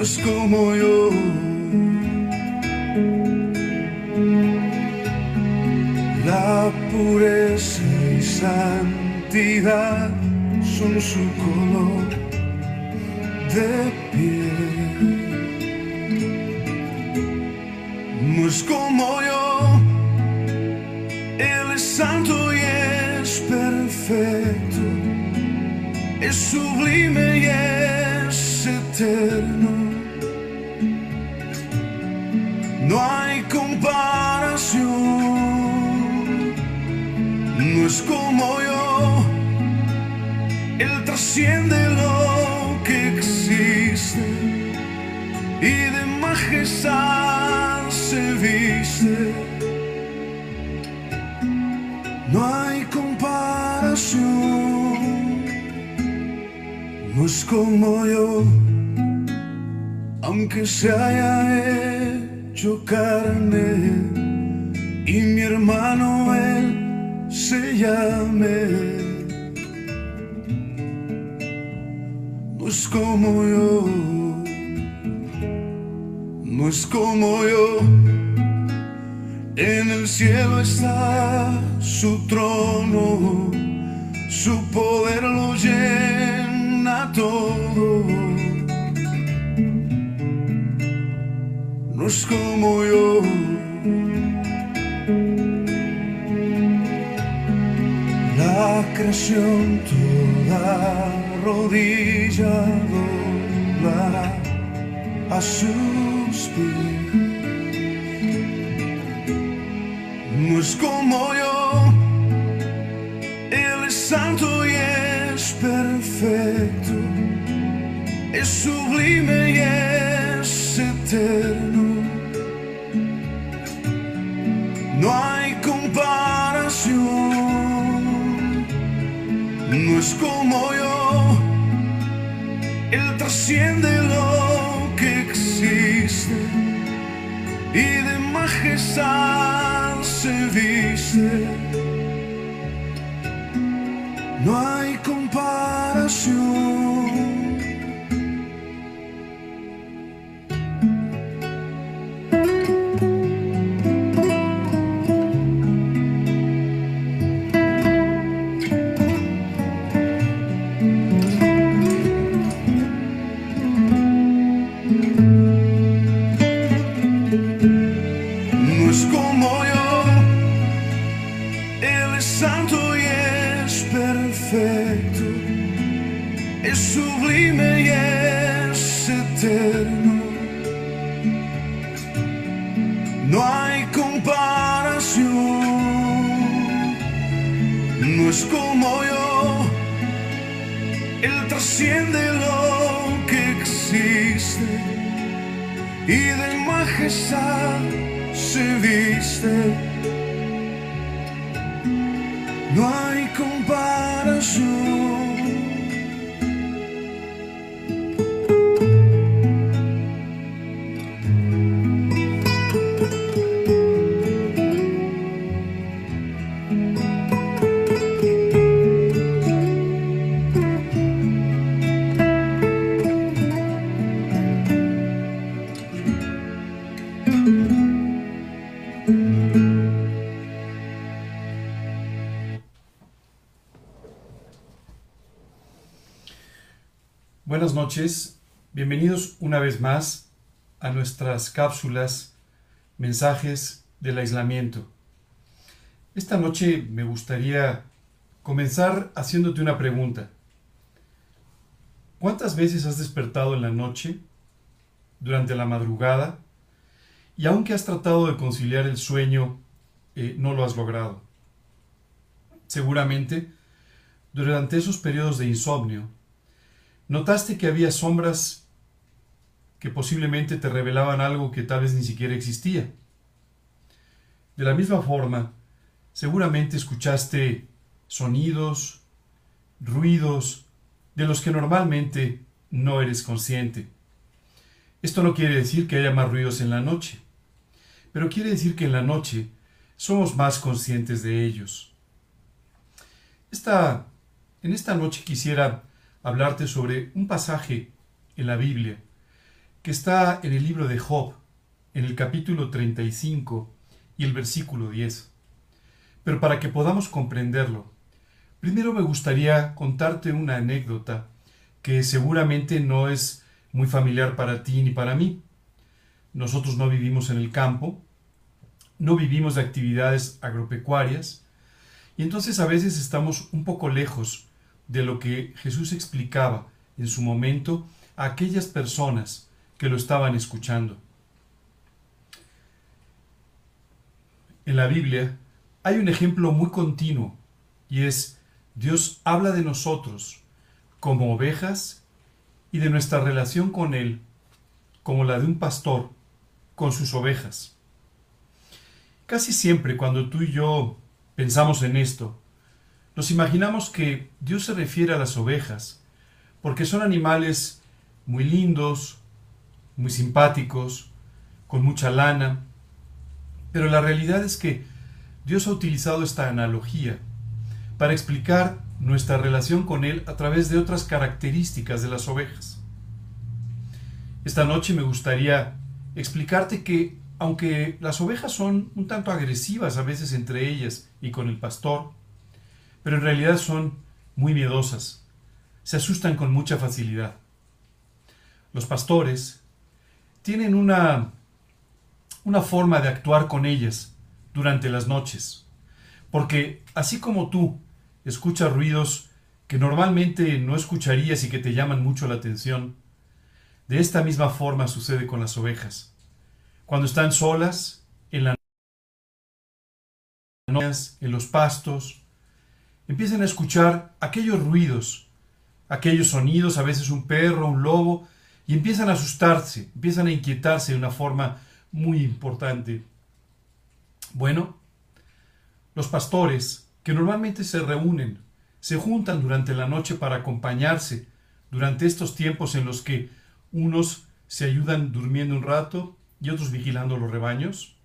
No es como yo. La pureza y santidad son su color de piel. No es como yo, Él es santo y es perfecto, es sublime y es eterno. No hay comparación, no es como yo, Él trasciende lo que existe y de majestad se viste. No hay comparación, no es como yo, aunque se haya carne y mi hermano él se llame. No es como yo, no es como yo. En el cielo está su trono, su poder lo llena todo. Es como yo. La creación toda rodilla doblará a sus pies. Como yo, Él es santo y es perfecto, es sublime y es eterno. No hay comparación, no es como yo, Él trasciende lo que existe y de majestad se viste. No hay comparación. No hay noches, bienvenidos una vez más a nuestras cápsulas, mensajes del aislamiento. Esta noche me gustaría comenzar haciéndote una pregunta. ¿Cuántas veces has despertado en la noche, durante la madrugada, y aunque has tratado de conciliar el sueño, eh, no lo has logrado? Seguramente durante esos periodos de insomnio, notaste que había sombras que posiblemente te revelaban algo que tal vez ni siquiera existía. De la misma forma, seguramente escuchaste sonidos, ruidos, de los que normalmente no eres consciente. Esto no quiere decir que haya más ruidos en la noche, pero quiere decir que en la noche somos más conscientes de ellos. Esta, en esta noche quisiera hablarte sobre un pasaje en la Biblia que está en el libro de Job, en el capítulo 35 y el versículo 10. Pero para que podamos comprenderlo, primero me gustaría contarte una anécdota que seguramente no es muy familiar para ti ni para mí. Nosotros no vivimos en el campo, no vivimos de actividades agropecuarias, y entonces a veces estamos un poco lejos de lo que Jesús explicaba en su momento a aquellas personas que lo estaban escuchando. En la Biblia hay un ejemplo muy continuo y es Dios habla de nosotros como ovejas y de nuestra relación con Él como la de un pastor con sus ovejas. Casi siempre cuando tú y yo pensamos en esto, nos imaginamos que Dios se refiere a las ovejas porque son animales muy lindos, muy simpáticos, con mucha lana, pero la realidad es que Dios ha utilizado esta analogía para explicar nuestra relación con Él a través de otras características de las ovejas. Esta noche me gustaría explicarte que aunque las ovejas son un tanto agresivas a veces entre ellas y con el pastor, pero en realidad son muy miedosas, se asustan con mucha facilidad. Los pastores tienen una, una forma de actuar con ellas durante las noches, porque así como tú escuchas ruidos que normalmente no escucharías y que te llaman mucho la atención. De esta misma forma sucede con las ovejas. Cuando están solas, en la en los pastos, empiezan a escuchar aquellos ruidos, aquellos sonidos, a veces un perro, un lobo, y empiezan a asustarse, empiezan a inquietarse de una forma muy importante. Bueno, los pastores que normalmente se reúnen, se juntan durante la noche para acompañarse durante estos tiempos en los que unos se ayudan durmiendo un rato y otros vigilando los rebaños.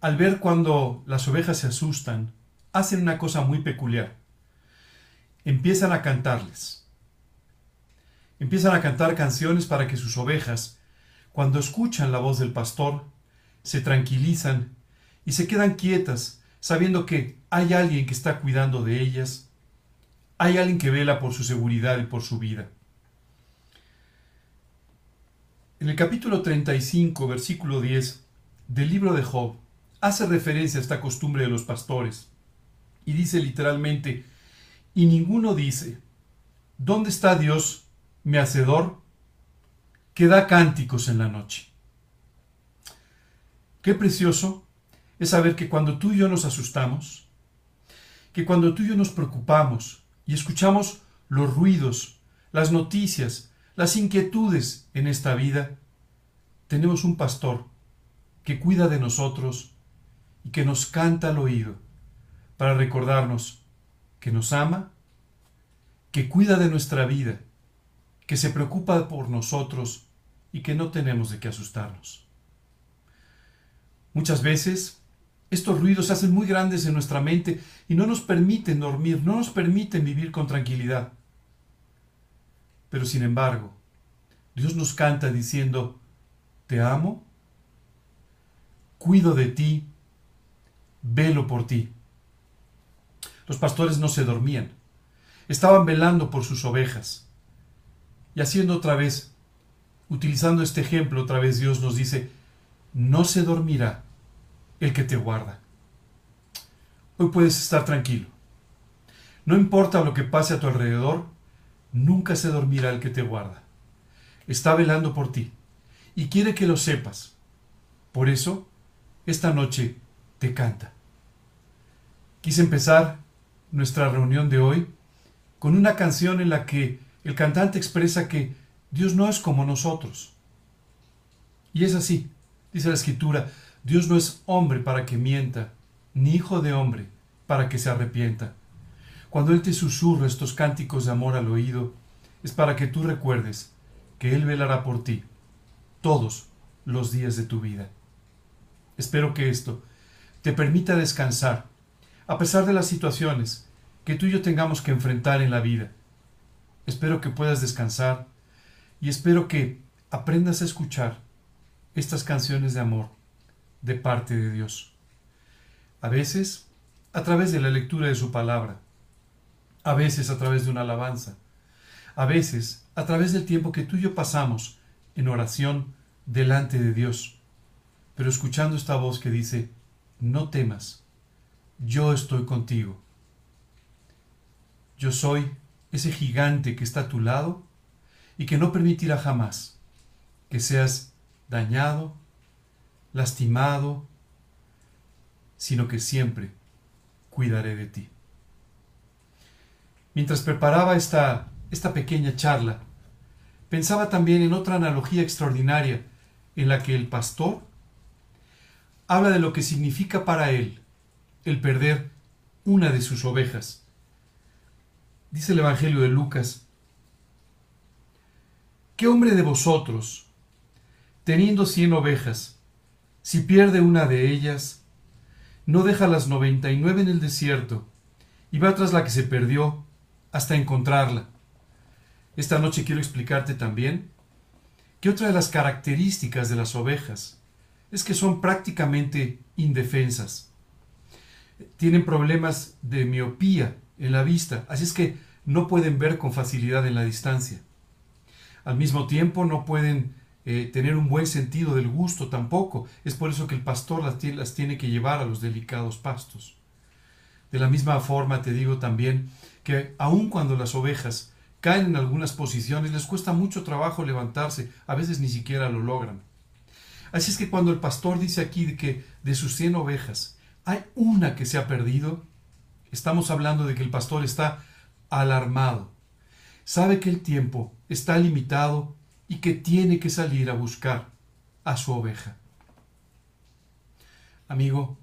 Al ver cuando las ovejas se asustan, hacen una cosa muy peculiar. Empiezan a cantarles. Empiezan a cantar canciones para que sus ovejas, cuando escuchan la voz del pastor, se tranquilizan y se quedan quietas sabiendo que hay alguien que está cuidando de ellas, hay alguien que vela por su seguridad y por su vida. En el capítulo 35, versículo 10 del libro de Job, hace referencia a esta costumbre de los pastores y dice literalmente, y ninguno dice, ¿dónde está Dios, mi hacedor, que da cánticos en la noche? Qué precioso es saber que cuando tú y yo nos asustamos, que cuando tú y yo nos preocupamos y escuchamos los ruidos, las noticias, las inquietudes en esta vida, tenemos un pastor que cuida de nosotros y que nos canta al oído para recordarnos que nos ama, que cuida de nuestra vida, que se preocupa por nosotros y que no tenemos de qué asustarnos. Muchas veces estos ruidos se hacen muy grandes en nuestra mente y no nos permiten dormir, no nos permiten vivir con tranquilidad. Pero sin embargo, Dios nos canta diciendo, te amo, cuido de ti, velo por ti. Los pastores no se dormían, estaban velando por sus ovejas. Y haciendo otra vez, utilizando este ejemplo, otra vez Dios nos dice, no se dormirá el que te guarda. Hoy puedes estar tranquilo. No importa lo que pase a tu alrededor, nunca se dormirá el que te guarda. Está velando por ti y quiere que lo sepas. Por eso, esta noche te canta. Quise empezar nuestra reunión de hoy con una canción en la que el cantante expresa que Dios no es como nosotros. Y es así, dice la escritura, Dios no es hombre para que mienta, ni hijo de hombre para que se arrepienta. Cuando Él te susurra estos cánticos de amor al oído, es para que tú recuerdes que Él velará por ti todos los días de tu vida. Espero que esto te permita descansar, a pesar de las situaciones que tú y yo tengamos que enfrentar en la vida. Espero que puedas descansar y espero que aprendas a escuchar estas canciones de amor de parte de Dios. A veces a través de la lectura de su palabra, a veces a través de una alabanza, a veces a través del tiempo que tú y yo pasamos en oración delante de Dios, pero escuchando esta voz que dice, no temas, yo estoy contigo. Yo soy ese gigante que está a tu lado y que no permitirá jamás que seas dañado, lastimado, sino que siempre cuidaré de ti. Mientras preparaba esta, esta pequeña charla, pensaba también en otra analogía extraordinaria en la que el pastor habla de lo que significa para él el perder una de sus ovejas. Dice el Evangelio de Lucas, ¿qué hombre de vosotros, teniendo cien ovejas, si pierde una de ellas, no deja las noventa y nueve en el desierto y va tras la que se perdió hasta encontrarla? Esta noche quiero explicarte también que otra de las características de las ovejas es que son prácticamente indefensas. Tienen problemas de miopía en la vista, así es que no pueden ver con facilidad en la distancia. Al mismo tiempo no pueden eh, tener un buen sentido del gusto tampoco. Es por eso que el pastor las tiene, las tiene que llevar a los delicados pastos. De la misma forma te digo también que aun cuando las ovejas caen en algunas posiciones, les cuesta mucho trabajo levantarse, a veces ni siquiera lo logran. Así es que cuando el pastor dice aquí que de sus cien ovejas hay una que se ha perdido, estamos hablando de que el pastor está alarmado. Sabe que el tiempo está limitado y que tiene que salir a buscar a su oveja. Amigo,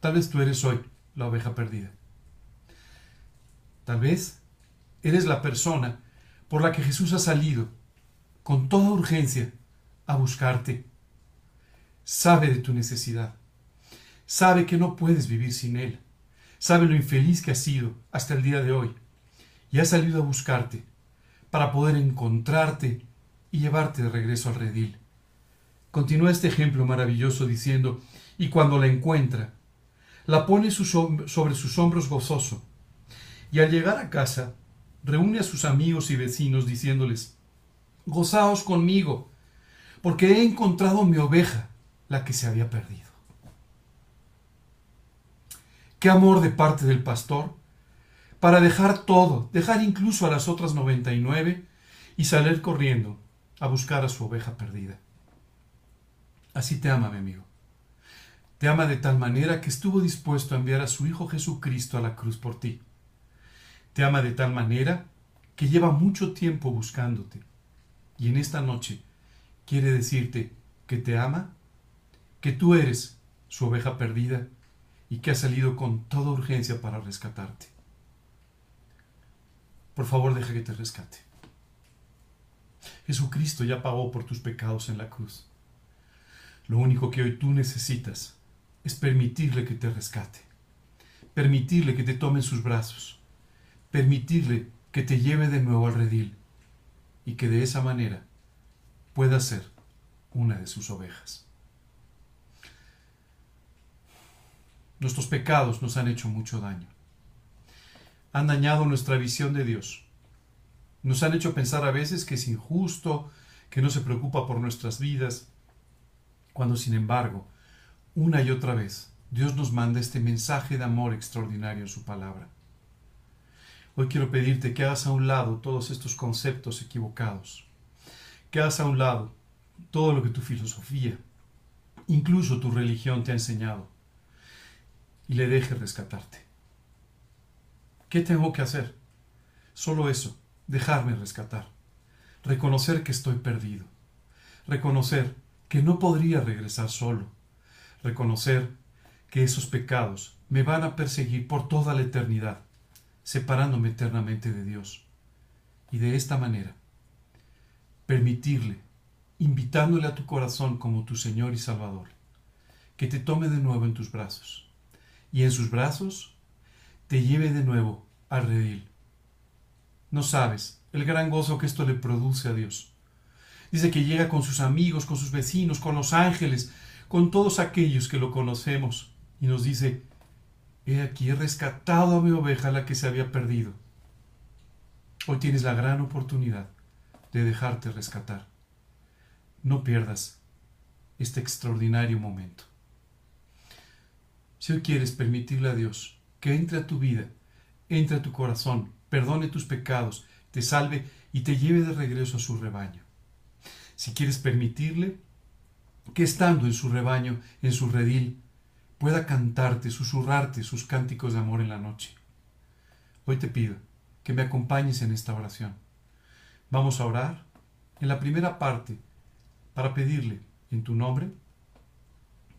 tal vez tú eres hoy la oveja perdida. Tal vez Eres la persona por la que Jesús ha salido con toda urgencia a buscarte. Sabe de tu necesidad. Sabe que no puedes vivir sin Él. Sabe lo infeliz que has sido hasta el día de hoy. Y ha salido a buscarte para poder encontrarte y llevarte de regreso al redil. Continúa este ejemplo maravilloso diciendo, y cuando la encuentra, la pone sobre sus hombros gozoso, y al llegar a casa, reúne a sus amigos y vecinos diciéndoles, Gozaos conmigo, porque he encontrado mi oveja, la que se había perdido. Qué amor de parte del pastor para dejar todo, dejar incluso a las otras 99 y salir corriendo a buscar a su oveja perdida. Así te ama, mi amigo. Te ama de tal manera que estuvo dispuesto a enviar a su Hijo Jesucristo a la cruz por ti. Te ama de tal manera que lleva mucho tiempo buscándote. Y en esta noche quiere decirte que te ama, que tú eres su oveja perdida y que ha salido con toda urgencia para rescatarte. Por favor, deja que te rescate. Jesucristo ya pagó por tus pecados en la cruz. Lo único que hoy tú necesitas es permitirle que te rescate, permitirle que te tome en sus brazos permitirle que te lleve de nuevo al redil y que de esa manera pueda ser una de sus ovejas. Nuestros pecados nos han hecho mucho daño. Han dañado nuestra visión de Dios. Nos han hecho pensar a veces que es injusto, que no se preocupa por nuestras vidas, cuando sin embargo, una y otra vez, Dios nos manda este mensaje de amor extraordinario en su palabra. Hoy quiero pedirte que hagas a un lado todos estos conceptos equivocados, que hagas a un lado todo lo que tu filosofía, incluso tu religión te ha enseñado, y le dejes rescatarte. ¿Qué tengo que hacer? Solo eso, dejarme rescatar. Reconocer que estoy perdido. Reconocer que no podría regresar solo. Reconocer que esos pecados me van a perseguir por toda la eternidad, separándome eternamente de Dios. Y de esta manera, permitirle, invitándole a tu corazón como tu Señor y Salvador, que te tome de nuevo en tus brazos, y en sus brazos te lleve de nuevo al redil. No sabes el gran gozo que esto le produce a Dios. Dice que llega con sus amigos, con sus vecinos, con los ángeles, con todos aquellos que lo conocemos, y nos dice, he aquí he rescatado a mi oveja la que se había perdido. Hoy tienes la gran oportunidad de dejarte rescatar. No pierdas este extraordinario momento. Si hoy quieres permitirle a Dios que entre a tu vida, entre a tu corazón, perdone tus pecados, te salve y te lleve de regreso a su rebaño. Si quieres permitirle que estando en su rebaño, en su redil, pueda cantarte, susurrarte sus cánticos de amor en la noche. Hoy te pido que me acompañes en esta oración. Vamos a orar en la primera parte para pedirle en tu nombre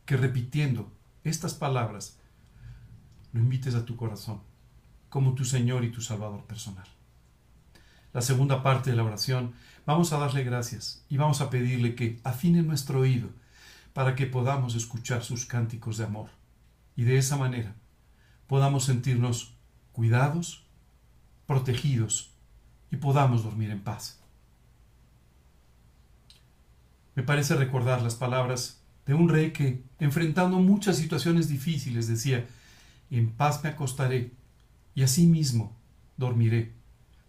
que repitiendo estas palabras lo invites a tu corazón como tu Señor y tu Salvador personal. La segunda parte de la oración vamos a darle gracias y vamos a pedirle que afine nuestro oído para que podamos escuchar sus cánticos de amor y de esa manera podamos sentirnos cuidados, protegidos y podamos dormir en paz. Me parece recordar las palabras de un rey que, enfrentando muchas situaciones difíciles, decía, en paz me acostaré y asimismo dormiré,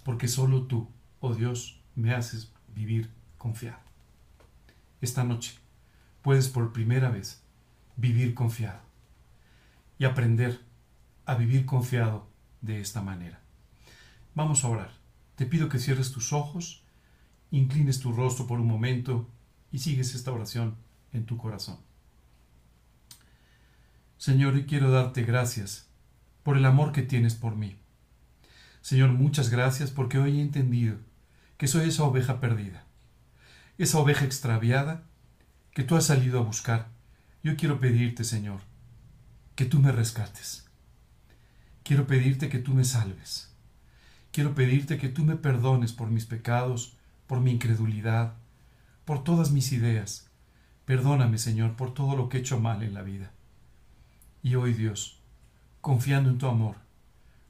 porque solo tú, oh Dios, me haces vivir confiado. Esta noche puedes por primera vez vivir confiado y aprender a vivir confiado de esta manera. Vamos a orar. Te pido que cierres tus ojos, inclines tu rostro por un momento y sigues esta oración en tu corazón. Señor, y quiero darte gracias por el amor que tienes por mí. Señor, muchas gracias porque hoy he entendido que soy esa oveja perdida, esa oveja extraviada que tú has salido a buscar. Yo quiero pedirte, Señor, que tú me rescates. Quiero pedirte que tú me salves. Quiero pedirte que tú me perdones por mis pecados, por mi incredulidad, por todas mis ideas. Perdóname, Señor, por todo lo que he hecho mal en la vida. Y hoy, Dios, confiando en tu amor,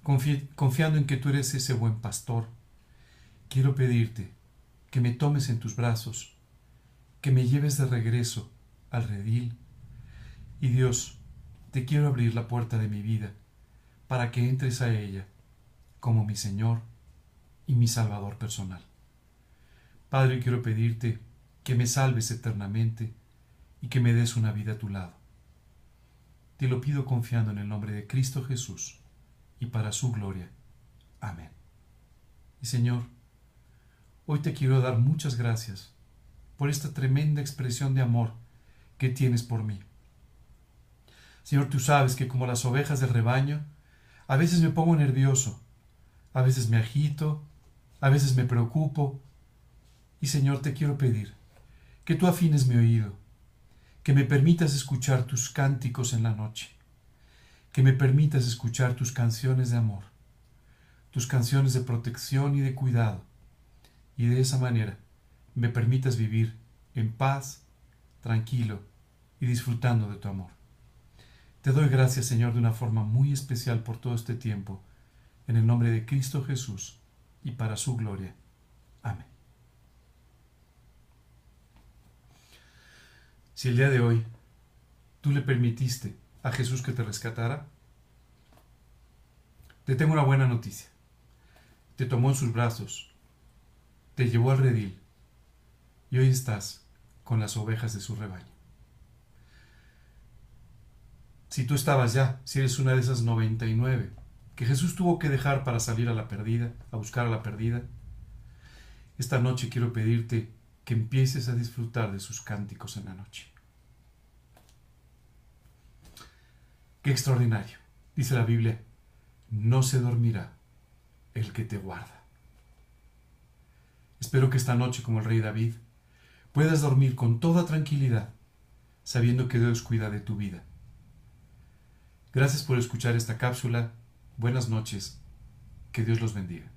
confiando en que tú eres ese buen pastor, quiero pedirte que me tomes en tus brazos, que me lleves de regreso al redil. Y Dios, te quiero abrir la puerta de mi vida para que entres a ella como mi Señor y mi Salvador personal. Padre, quiero pedirte que me salves eternamente y que me des una vida a tu lado. Te lo pido confiando en el nombre de Cristo Jesús y para su gloria. Amén. Y Señor, hoy te quiero dar muchas gracias por esta tremenda expresión de amor que tienes por mí. Señor, tú sabes que como las ovejas del rebaño, a veces me pongo nervioso, a veces me agito, a veces me preocupo. Y Señor, te quiero pedir que tú afines mi oído, que me permitas escuchar tus cánticos en la noche, que me permitas escuchar tus canciones de amor, tus canciones de protección y de cuidado, y de esa manera me permitas vivir en paz, tranquilo y disfrutando de tu amor. Te doy gracias, Señor, de una forma muy especial por todo este tiempo, en el nombre de Cristo Jesús y para su gloria. Amén. Si el día de hoy tú le permitiste a Jesús que te rescatara, te tengo una buena noticia. Te tomó en sus brazos, te llevó al redil y hoy estás con las ovejas de su rebaño. Si tú estabas ya, si eres una de esas 99 que Jesús tuvo que dejar para salir a la perdida, a buscar a la perdida, esta noche quiero pedirte que empieces a disfrutar de sus cánticos en la noche. Qué extraordinario. Dice la Biblia, no se dormirá el que te guarda. Espero que esta noche, como el rey David, puedas dormir con toda tranquilidad, sabiendo que Dios cuida de tu vida. Gracias por escuchar esta cápsula. Buenas noches. Que Dios los bendiga.